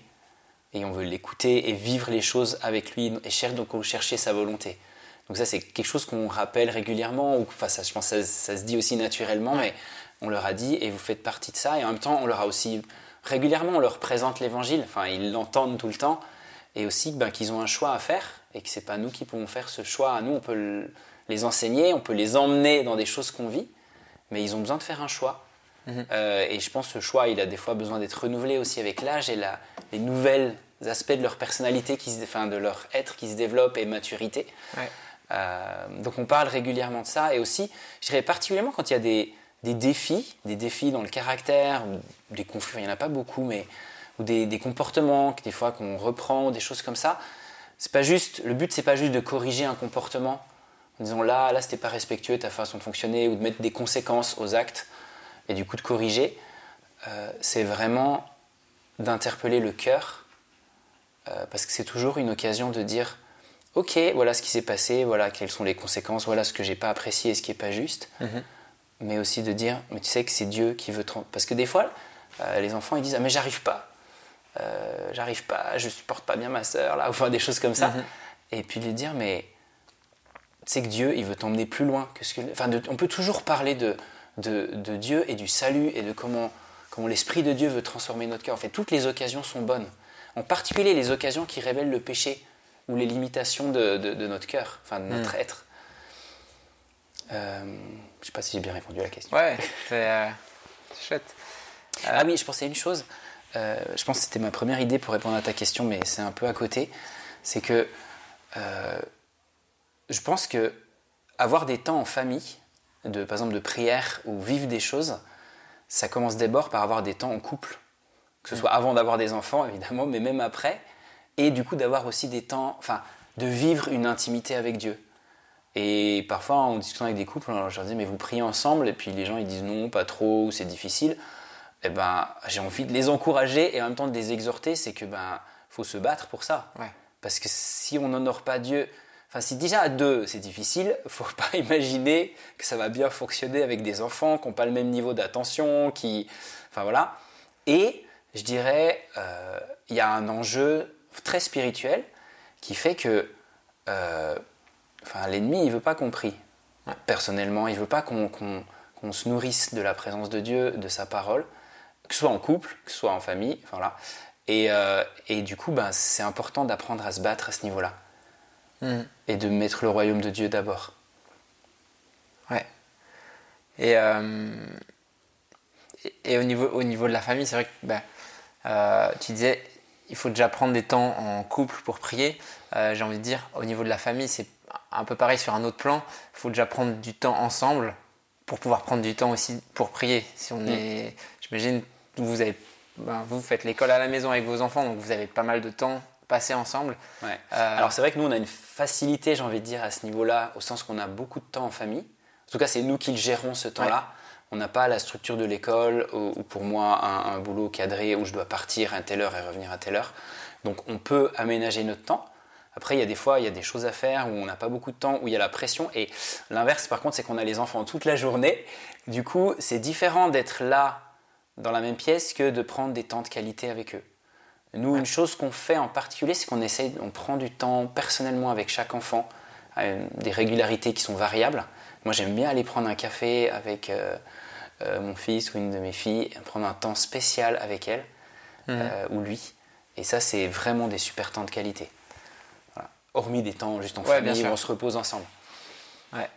et on veut l'écouter et vivre les choses avec lui et donc on chercher sa volonté. Donc ça, c'est quelque chose qu'on rappelle régulièrement, ou enfin, ça, je pense que ça, se dit aussi naturellement, mais on leur a dit, et vous faites partie de ça, et en même temps, on leur a aussi, régulièrement, on leur présente l'évangile, enfin, ils l'entendent tout le temps, et aussi ben, qu'ils ont un choix à faire, et que c'est pas nous qui pouvons faire ce choix. Nous, on peut les enseigner, on peut les emmener dans des choses qu'on vit, mais ils ont besoin de faire un choix. Mhm. Euh, et je pense que ce choix, il a des fois besoin d'être renouvelé aussi avec l'âge et la, les nouvelles aspects de leur personnalité, qui se, enfin, de leur être qui se développe et maturité. Euh, donc on parle régulièrement de ça, et aussi, je dirais particulièrement quand il y a des, des défis, des défis dans le caractère, ou des conflits, il n'y en a pas beaucoup, mais ou des, des comportements, des fois qu'on reprend, des choses comme ça. C'est pas juste, le but c'est pas juste de corriger un comportement en disant là, là c'était pas respectueux ta façon de fonctionner ou de mettre des conséquences aux actes et du coup de corriger. Euh, c'est vraiment d'interpeller le cœur euh, parce que c'est toujours une occasion de dire ok voilà ce qui s'est passé, voilà quelles sont les conséquences, voilà ce que j'ai pas apprécié et ce qui est pas juste. Mhm mais aussi de dire, mais tu sais que c'est Dieu qui veut... Parce que des fois, euh, les enfants, ils disent, ah mais j'arrive pas, j'arrive pas, je supporte pas bien ma sœur, là, ou [LAUGHS] enfin des choses comme ça. Mhm. Et puis de lui dire, mais tu sais que Dieu, il veut t'emmener plus loin que ce que... Enfin, on peut toujours parler de, de, de, Dieu et du salut et de comment, comment l'Esprit de Dieu veut transformer notre cœur. En fait, toutes les occasions sont bonnes. En particulier les occasions qui révèlent le péché ou les limitations de, de notre cœur, enfin de notre mhm. être. Euh, je sais pas si j'ai bien répondu à la question. Ouais, c'est euh, chouette. Ah oui, je pensais à une chose. Euh, je pense que c'était ma première idée pour répondre à ta question, mais c'est un peu à côté. C'est que je pense que avoir des temps en famille, de, par exemple de prière ou vivre des choses, ça commence d'abord par avoir des temps en couple. Que ce mm. soit avant d'avoir des enfants, [LAUGHS] évidemment, mais même après. Et du coup, d'avoir aussi des temps, enfin, de vivre une intimité avec Dieu. Et parfois, en discutant avec des couples, je leur dis, mais vous priez ensemble Et puis les gens, ils disent non, pas trop, ou c'est difficile. Et ben, j'ai envie de les encourager et en même temps de les exhorter, c'est que ben, faut se battre pour ça. Parce que si on n'honore pas Dieu, enfin si déjà à deux c'est difficile, [LAUGHS] faut pas imaginer que ça va bien fonctionner avec des enfants qui n'ont pas le même niveau d'attention, qui, enfin voilà. Et je dirais, euh, il y a un enjeu très spirituel qui fait que euh, enfin, l'ennemi, il veut pas qu'on prie. Personnellement, il veut pas qu'on se nourrisse de la présence de Dieu, de sa parole, que ce soit en couple, que ce soit en famille. Voilà. Et, euh, et du coup, ben, c'est important d'apprendre à se battre à ce niveau-là. Hmm. Et de mettre le royaume de Dieu d'abord. Ouais. Et, euh, et, au, niveau, au niveau de la famille, c'est vrai que ben, tu disais, il faut déjà prendre des temps en couple pour prier. Euh, j'ai envie de dire, au niveau de la famille, c'est un peu pareil sur un autre plan. Il faut déjà prendre du temps ensemble pour pouvoir prendre du temps aussi pour prier. Si on mm. est, j'imagine, vous avez, ben, vous faites l'école à la maison avec vos enfants, donc vous avez pas mal de temps passé ensemble. Ouais. Euh, Alors c'est vrai que nous on a une facilité, j'ai envie de dire, à ce niveau-là, au sens qu'on a beaucoup de temps en famille. En tout cas, c'est nous qui gérons ce temps-là. On n'a pas la structure de l'école ou, pour moi un, boulot cadré où je dois partir à telle heure et revenir à telle heure. Donc on peut aménager notre temps. Après, il y a des fois, il y a des choses à faire où on n'a pas beaucoup de temps, où il y a la pression. Et l'inverse, par contre, c'est qu'on a les enfants toute la journée. Du coup, c'est différent d'être là dans la même pièce que de prendre des temps de qualité avec eux. Nous, une chose qu'on fait en particulier, c'est qu'on essaye, on prend du temps personnellement avec chaque enfant, des régularités qui sont variables. Moi, j'aime bien aller prendre un café avec euh, euh, mon fils ou une de mes filles, prendre un temps spécial avec elle mhm. euh, ou lui. Et ça, c'est vraiment des super temps de qualité. Hormis des temps juste en famille où on se repose ensemble. Ouais.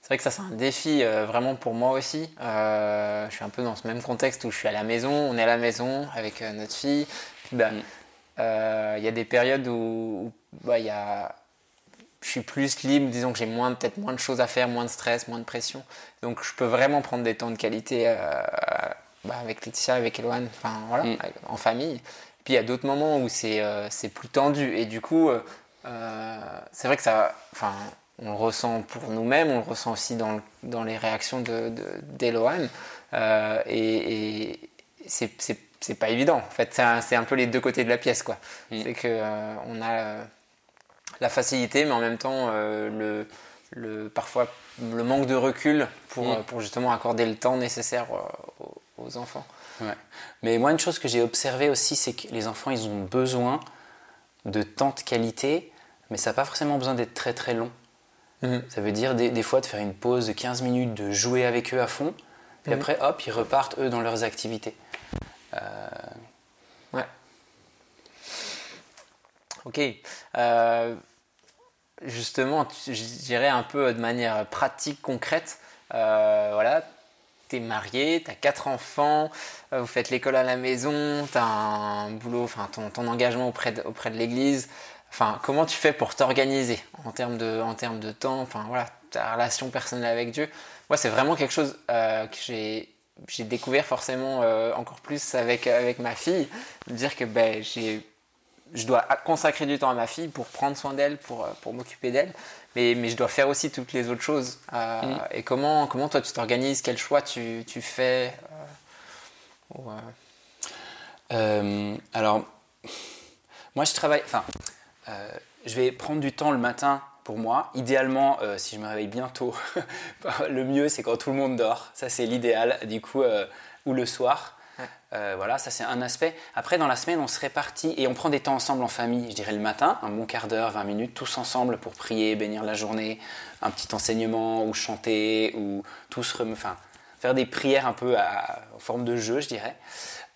C'est vrai que ça, c'est un défi vraiment pour moi aussi. je suis un peu dans ce même contexte où je suis à la maison, on est à la maison avec notre fille. Ben, mm. il y a des périodes où, bah, il y a je suis plus libre, disons que j'ai moins peut-être moins de choses à faire, moins de stress, moins de pression. Donc je peux vraiment prendre des temps de qualité euh, bah, avec Laetitia, avec Eloane, enfin voilà, mm. en famille. Puis il y a d'autres moments où c'est euh, plus tendu et du coup euh, c'est vrai que ça, enfin on le ressent pour nous-mêmes, on le ressent aussi dans, dans les réactions de d'Eloane et, et c'est pas évident. En fait, c'est un, peu les deux côtés de la pièce, quoi. C'est que on a la facilité, mais en même temps euh, le, le, parfois le manque de recul pour, pour justement accorder le temps nécessaire euh, aux, enfants. Mais moi, une chose que j'ai observé aussi, c'est que les enfants, ils ont besoin de temps de qualité, mais ça n'a pas forcément besoin d'être très très long. Mm-hmm. Ça veut dire des, des, fois de faire une pause de 15 minutes, de jouer avec eux à fond, puis mm-hmm. après, hop, ils repartent eux dans leurs activités. Euh, ouais. Ok. Euh, justement, je dirais un peu de manière pratique, concrète. Euh, voilà, tu es marié, tu as quatre enfants, vous faites l'école à la maison, tu as un boulot, enfin ton, engagement auprès de, auprès de l'église. Enfin, comment tu fais pour t'organiser en termes de, en termes de temps, enfin voilà, ta relation personnelle avec Dieu. Moi, c'est vraiment quelque chose que j'ai j'ai découvert forcément encore plus avec, avec ma fille, de dire que ben, j'ai je dois consacrer du temps à ma fille pour prendre soin d'elle, pour, euh, pour m'occuper d'elle, mais, mais je dois faire aussi toutes les autres choses. Euh, mm. Et comment, comment toi tu t'organises? Quel choix tu, tu fais euh, Alors, moi je travaille, enfin, je vais prendre du temps le matin pour moi. Idéalement, si je me réveille bientôt, [LAUGHS] le mieux c'est quand tout le monde dort. Ça c'est l'idéal, du coup, ou le soir. Euh, voilà, ça c'est un aspect. Après, dans la semaine, on se répartit et on prend des temps ensemble en famille. Je dirais le matin, un bon quart d'heure, 20 minutes, tous ensemble pour prier, bénir la journée, un petit enseignement ou chanter ou tous, enfin, faire des prières un peu en forme de jeu, je dirais.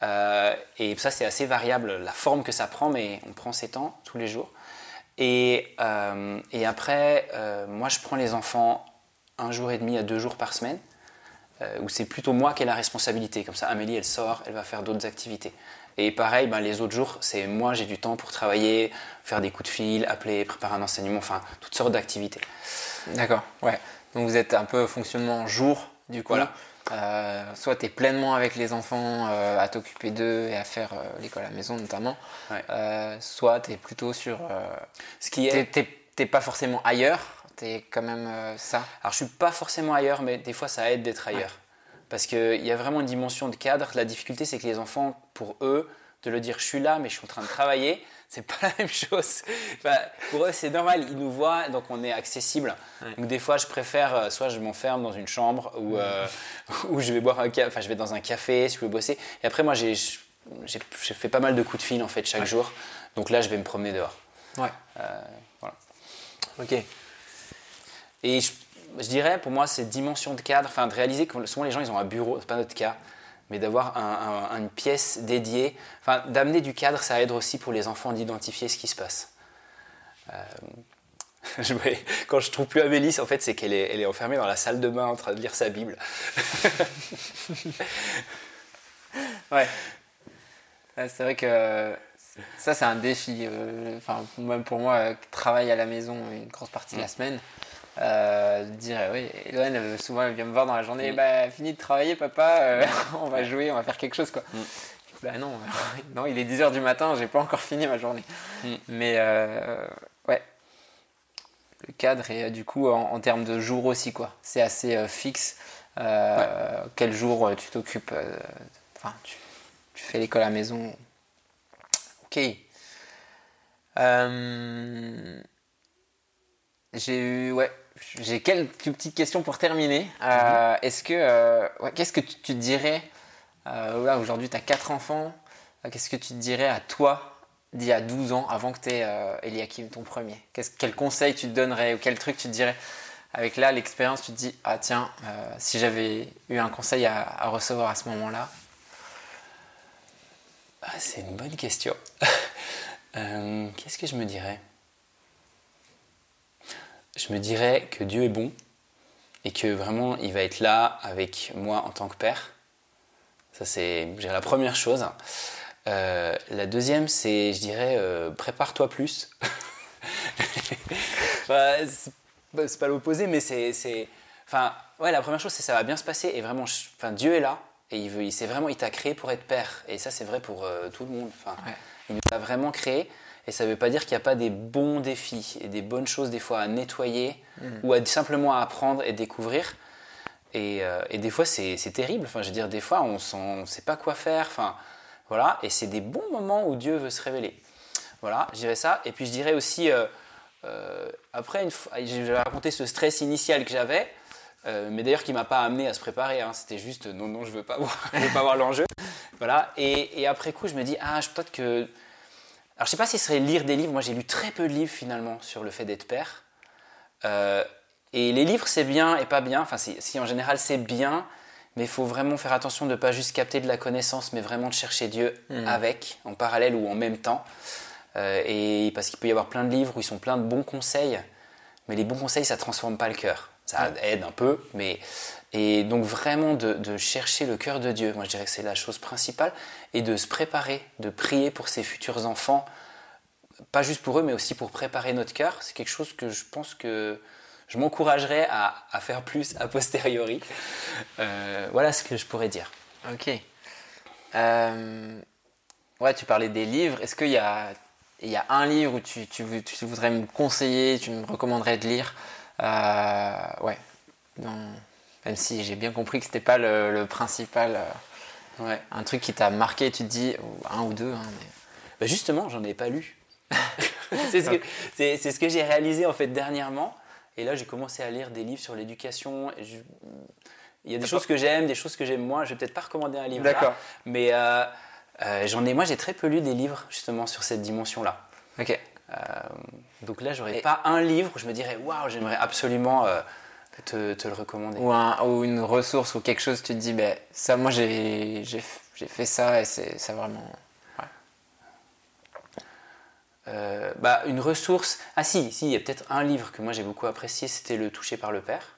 Euh, et ça, c'est assez variable la forme que ça prend, mais on prend ces temps tous les jours. Et, euh, et après, moi, je prends les enfants un jour et demi à deux jours par semaine. Euh, où c'est plutôt moi qui ai la responsabilité. Comme ça, Amélie, elle sort, elle va faire d'autres activités. Et pareil, ben, les autres jours, c'est moi, j'ai du temps pour travailler, faire des coups de fil, appeler, préparer un enseignement, enfin, toutes sortes d'activités. D'accord, ouais. Donc vous êtes un peu fonctionnement jour, du coup. Voilà. Euh, soit tu es pleinement avec les enfants euh, à t'occuper d'eux et à faire l'école à la maison notamment, soit tu es plutôt sur... Ce qui est... T'es pas forcément ailleurs, T'es quand même euh, ça Alors je suis pas forcément ailleurs, mais des fois ça aide d'être ailleurs. Parce qu'il y a vraiment une dimension de cadre. La difficulté, c'est que les enfants, pour eux, de le dire je suis là, mais je suis en train de travailler, c'est pas [LAUGHS] la même chose. Enfin, pour eux, c'est normal. Ils nous voient, donc on est accessible. Donc des fois, je préfère, euh, soit je m'enferme dans une chambre ou, euh, [LAUGHS] ou je vais boire un café, enfin je vais dans un café si je veux bosser. Et après, moi, j'ai j'ai fait pas mal de coups de fil en fait chaque jour. Donc là, je vais me promener dehors. Ouais. Euh, voilà. Ok. Et je, je dirais, pour moi, cette dimension de cadre, enfin, de réaliser que souvent les gens, ils ont un bureau, c'est pas notre cas, mais d'avoir un- un- une pièce dédiée, enfin, d'amener du cadre, ça aide aussi pour les enfants d'identifier ce qui se passe. Euh, [LAUGHS] je vais- quand je trouve plus Amélie, en fait, c'est qu'elle est, elle est enfermée dans la salle de bain en train de lire sa Bible. [LAUGHS] Ouais. C'est vrai que ça, c'est un défi. euh, Enfin, même pour moi, euh, qui travaille à la maison une grosse partie de la semaine, euh, dire, oui, Eloane, euh, souvent, elle vient me voir dans la journée, Mm. bah, fini de travailler, papa, euh, [LAUGHS] on va jouer, on va faire quelque chose, quoi. Mm. Bah non, [LAUGHS] non, il est 10h du matin, j'ai pas encore fini ma journée. Mm. Mais, euh, ouais. Le cadre, et du coup, en, en termes de jours aussi, quoi. C'est assez fixe. Quel jour tu t'occupes Enfin, tu, tu fais l'école à la maison? Ok. J'ai eu, ouais, j'ai quelques petites questions pour terminer. Euh, Est-ce que, euh, ouais, qu'est-ce que tu, te dirais euh, Là, aujourd'hui, tu as quatre enfants. Qu'est-ce que tu te dirais à toi d'il y a 12 ans, avant que tu aies Eliakim, ton premier? Quel conseil tu te donnerais ou quel truc tu te dirais? Avec là, l'expérience, tu te dis Ah, tiens, si j'avais eu un conseil à, à recevoir à ce moment-là. Ah, c'est une bonne question. [LAUGHS] Qu'est-ce que je me dirais? Je me dirais que Dieu est bon et que vraiment il va être là avec moi en tant que père. Ça, c'est la première chose. Euh, la deuxième, c'est, je dirais, euh, prépare-toi plus. [LAUGHS] Bah, c'est pas l'opposé, mais c'est. c'est- Enfin, ouais, la première chose, c'est ça va bien se passer et vraiment, je- enfin, Dieu est là et il veut, il c'est vraiment, il t'a créé pour être père et ça, c'est vrai pour euh, tout le monde. Enfin, Ouais. il nous a vraiment créé et ça veut pas dire qu'il n'y a pas des bons défis et des bonnes choses des fois à nettoyer ou à simplement à apprendre et découvrir. Et, euh, et des fois, c'est terrible. Enfin, je veux dire, des fois, on ne sait pas quoi faire. Enfin, voilà. Et c'est des bons moments où Dieu veut se révéler. Voilà, je dirais ça. Et puis, je dirais aussi, euh, euh, après, une fois, j'ai raconté ce stress initial que j'avais, euh, mais d'ailleurs qui m'a pas amené à se préparer. hein. C'était juste, non, non, je veux pas [LAUGHS] voir, je veux pas voir l'enjeu. Voilà. Et, et après coup, je me dis, ah, je- peut-être que. Alors, je sais pas si ce serait lire des livres. Moi, j'ai lu très peu de livres finalement sur le fait d'être père. Euh, et les livres, c'est bien et pas bien. Enfin, si, en général, c'est bien, mais il faut vraiment faire attention de ne pas juste capter de la connaissance, mais vraiment de chercher Dieu avec, en parallèle ou en même temps. Euh, et parce qu'il peut y avoir plein de livres où ils sont plein de bons conseils, mais les bons conseils, ça transforme pas le cœur. Ça aide un peu, mais et donc vraiment de, chercher le cœur de Dieu. Moi, je dirais que c'est la chose principale et de se préparer, de prier pour ses futurs enfants, pas juste pour eux, mais aussi pour préparer notre cœur. C'est quelque chose que je pense que je m'encouragerais à, faire plus a posteriori. Euh, voilà ce que je pourrais dire. Ok. Euh, ouais, tu parlais des livres. Est-ce qu'il y a, il y a un livre où tu, tu, vou- tu voudrais me conseiller, tu me recommanderais de lire? Euh, Ouais. Non. Même si j'ai bien compris que c'était pas le, le principal. euh, Ouais. un truc qui t'a marqué, tu te dis, un ou deux. hein, mais- Bah justement, j'en ai pas lu. [LAUGHS] c'est ce que, ce j'ai réalisé en fait dernièrement. Et là, j'ai commencé à lire des livres sur l'éducation. je- Il y a des choses que j'aime, des choses que j'aime moins. Je vais peut-être pas recommander un livre. D'accord. mais euh, euh, j'en ai, moi, j'ai très peu lu des livres justement sur cette dimension-là. Ok. Euh, donc là, j'aurais Et- pas un livre où je me dirais, waouh, j'aimerais absolument te, te le recommander. Ou, un, ou une ressource ou quelque chose, tu te dis, ben, ça, moi, j'ai fait ça et c'est ça vraiment. Euh, bah, une ressource. Ah si, si, il y a peut-être un livre que moi j'ai beaucoup apprécié, c'était Le Touché par le Père,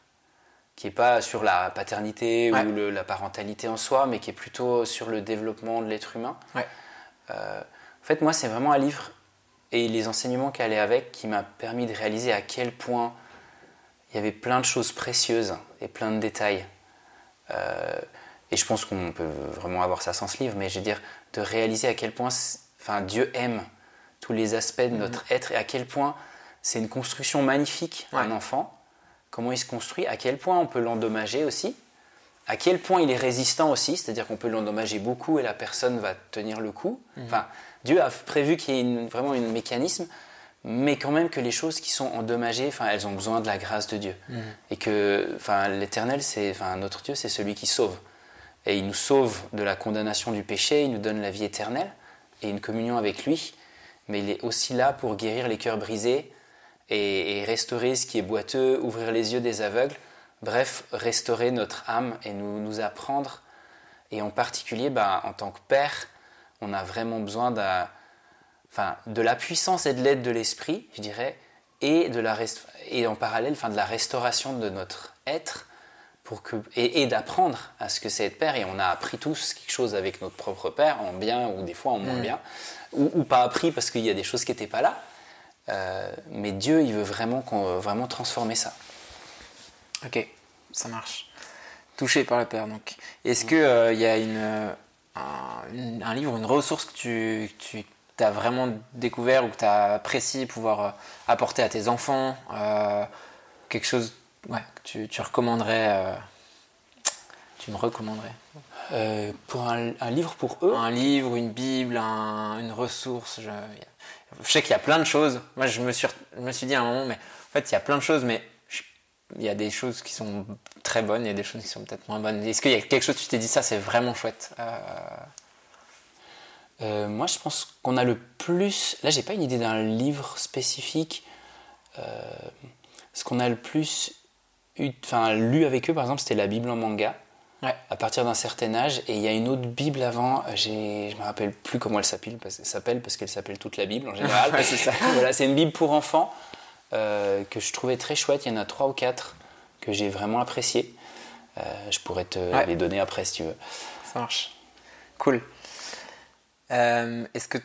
qui est pas sur la paternité Ouais. ou le- la parentalité en soi, mais qui est plutôt sur le développement de l'être humain. Ouais. Euh, en fait, moi, c'est vraiment un livre et les enseignements qui allaient avec qui m'a permis de réaliser à quel point il y avait plein de choses précieuses et plein de détails. Euh, et je pense qu'on peut vraiment avoir ça sans ce livre, mais je veux dire, de réaliser à quel point enfin, Dieu aime tous les aspects de notre être et à quel point c'est une construction magnifique, un enfant. Comment il se construit, à quel point on peut l'endommager aussi, à quel point il est résistant aussi, c'est-à-dire qu'on peut l'endommager beaucoup et la personne va tenir le coup. Mhm. Enfin, Dieu a prévu qu'il y ait vraiment un mécanisme, mais quand même que les choses qui sont endommagées, enfin, elles ont besoin de la grâce de Dieu. Mhm. Et que enfin, l'Éternel, c'est, enfin, notre Dieu, c'est celui qui sauve. Et il nous sauve de la condamnation du péché, il nous donne la vie éternelle et une communion avec lui, mais il est aussi là pour guérir les cœurs brisés et, restaurer ce qui est boiteux, ouvrir les yeux des aveugles, bref, restaurer notre âme et nous, nous apprendre. Et en particulier, bah, en tant que père, on a vraiment besoin de, enfin, de la puissance et de l'aide de l'esprit, je dirais, et, de la et en parallèle enfin, de la restauration de notre être pour que, et, d'apprendre à ce que c'est être père. Et on a appris tous quelque chose avec notre propre père, en bien ou des fois en moins mm. bien, ou, ou, pas appris parce qu'il y a des choses qui n'étaient pas là. Euh, mais Dieu, il veut vraiment, qu'on, vraiment transformer ça. Ok, ça marche. Touché par le Père, donc. Est-ce qu'il euh, y a une, un, livre, une ressource que tu, tu as vraiment découvert ou que tu as apprécié pouvoir euh, apporter à tes enfants Quelque chose ouais, que tu, recommanderais Tu me recommanderais? Pour un, livre pour eux? Un livre, une Bible, une ressource je, je sais qu'il y a plein de choses. Moi, je me, suis, me suis dit à un moment, mais en fait, il y a plein de choses, mais il y a des choses qui sont très bonnes, il y a des choses qui sont peut-être moins bonnes. Est-ce qu'il y a quelque chose, tu t'es dit, ça, c'est vraiment chouette euh, Moi, je pense qu'on a le plus. Là, j'ai pas une idée d'un livre spécifique. Euh, ce qu'on a le plus enfin, lu avec eux, par exemple, c'était la Bible en manga à partir d'un certain âge. Et il y a une autre Bible avant, je me rappelle plus comment elle s'appelle, parce, parce qu'elle s'appelle toute la Bible en [LAUGHS] général. c'est ça. [LAUGHS] voilà, c'est une Bible pour enfants euh, que je trouvais très chouette. Il y en a trois ou quatre que j'ai vraiment apprécié. Je pourrais te les donner après si tu veux. Ça marche. Cool. Euh, est-ce que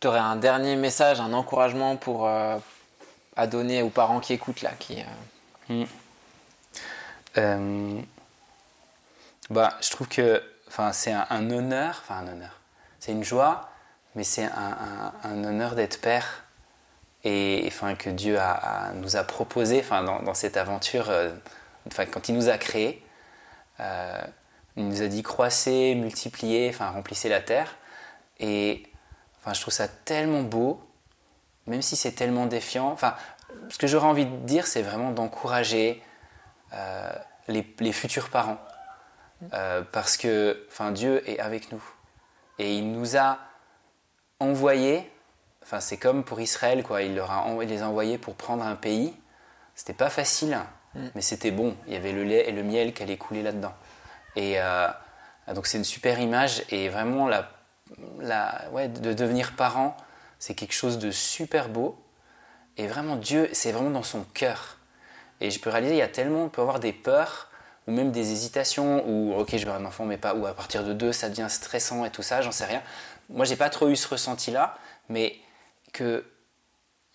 tu aurais un dernier message, un encouragement pour à donner aux parents qui écoutent là, qui hmm. Bah, je trouve que c'est un, honneur, enfin un honneur, c'est une joie, mais c'est un, honneur d'être père et enfin, que Dieu nous a proposé enfin, dans, cette aventure, euh, enfin, quand il nous a créés, euh, il nous a dit croissez, multipliez, remplissez la terre. Et enfin, je trouve ça tellement beau, même si c'est tellement défiant. Enfin, ce que j'aurais envie de dire, c'est vraiment d'encourager euh, les, les futurs parents euh, parce que enfin, Dieu est avec nous. Et il nous a envoyés, enfin, c'est comme pour Israël, quoi. il, leur a, les a envoyés pour prendre un pays. C'était pas facile, mm. mais c'était bon. Il y avait le lait et le miel qui allaient couler là-dedans. Et euh, donc c'est une super image. Et vraiment, la, ouais, de devenir parent, c'est quelque chose de super beau. Et vraiment, Dieu, c'est vraiment dans son cœur. Et je peux réaliser, il y a tellement, on peut avoir des peurs ou même des hésitations, ou ok, je veux un enfant, mais pas, ou à partir de deux, ça devient stressant et tout ça, j'en sais rien. Moi, j'ai pas trop eu ce ressenti-là, mais que,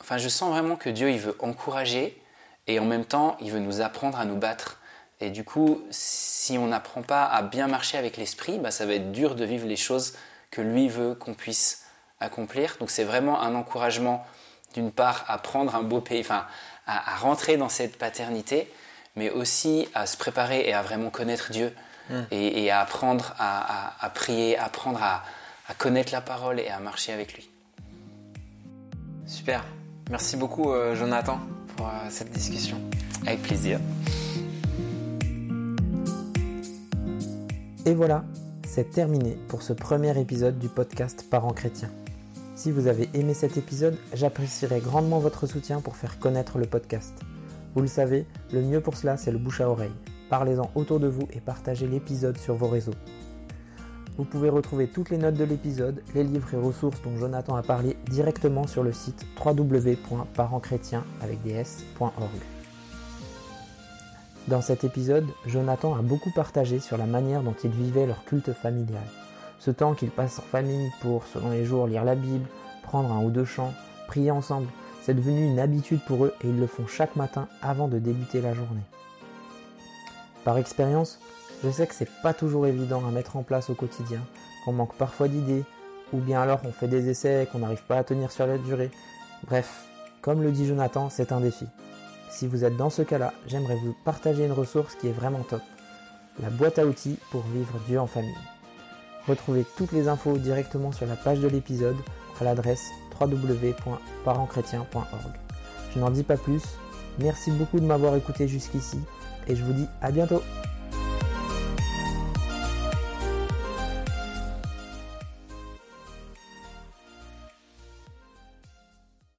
enfin, je sens vraiment que Dieu, il veut encourager, et en même temps, il veut nous apprendre à nous battre. Et du coup, si on n'apprend pas à bien marcher avec l'esprit, bah, ça va être dur de vivre les choses que lui veut qu'on puisse accomplir. Donc c'est vraiment un encouragement, d'une part, à prendre un beau pays, enfin, à rentrer dans cette paternité, mais aussi à se préparer et à vraiment connaître Dieu hmm. et, à apprendre à, prier, apprendre à, connaître la parole et à marcher avec lui. Super. Merci beaucoup euh, Jonathan pour euh, cette discussion. Avec plaisir. Et voilà, c'est terminé pour ce premier épisode du podcast Parents chrétiens. Si vous avez aimé cet épisode, j'apprécierais grandement votre soutien pour faire connaître le podcast. Vous le savez, le mieux pour cela, c'est le bouche à oreille. Parlez-en autour de vous et partagez l'épisode sur vos réseaux. Vous pouvez retrouver toutes les notes de l'épisode, les livres et ressources dont Jonathan a parlé directement sur le site www.parentschrétien.org. Dans cet épisode, Jonathan a beaucoup partagé sur la manière dont il vivait leur culte familial. Ce temps qu'il passe en famille pour, selon les jours, lire la Bible, prendre un ou deux chants, prier ensemble, c'est devenu une habitude pour eux et ils le font chaque matin avant de débuter la journée. Par expérience, je sais que c'est pas toujours évident à mettre en place au quotidien, qu'on manque parfois d'idées, ou bien alors on fait des essais et qu'on n'arrive pas à tenir sur la durée. Bref, comme le dit Jonathan, c'est un défi. Si vous êtes dans ce cas-là, j'aimerais vous partager une ressource qui est vraiment top. La boîte à outils pour vivre Dieu en famille. Retrouvez toutes les infos directement sur la page de l'épisode à l'adresse www.parentschrétien.org. Je n'en dis pas plus, merci beaucoup de m'avoir écouté jusqu'ici et je vous dis à bientôt